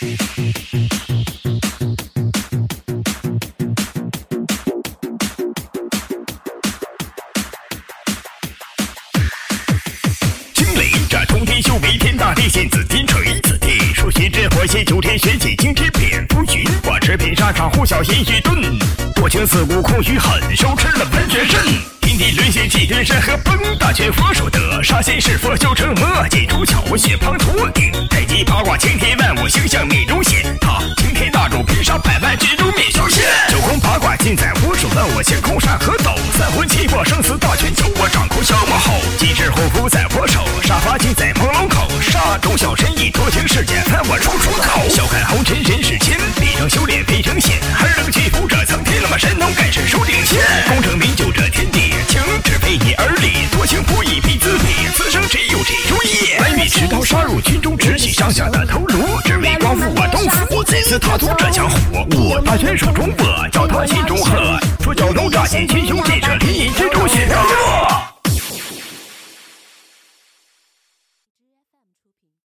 惊雷这通天修为天塌地陷紫金锤紫电说玄真火焰九天玄气惊天变乌云我驰骋沙场呼啸烟雨顿我情自古空余恨手持了弯月刃天地沦陷气吞山河崩大权我手得杀仙弑佛修成魔剑出鞘血滂沱青天万物星象命中显，他擎天大柱平杀百万军中灭小仙，九宫八卦尽在我手，问我星空山河斗，三魂七魄生死大权由我掌控，消磨后，机智护符在我手，杀伐尽在朦胧口，杀忠孝仁义多情世间看我出出口，笑看红尘人世间，必成修炼非成仙，还能屈服这苍天，那么神通盖世数定仙，功成名就这天地，情只为你而立，多情不义必自毙，此生只有这如意，白米持刀杀入军中，上下的头颅，只为光复我东府，我再次踏足这江湖，我大权手中握，叫他心中喝，说蛟龙乍现群雄，建设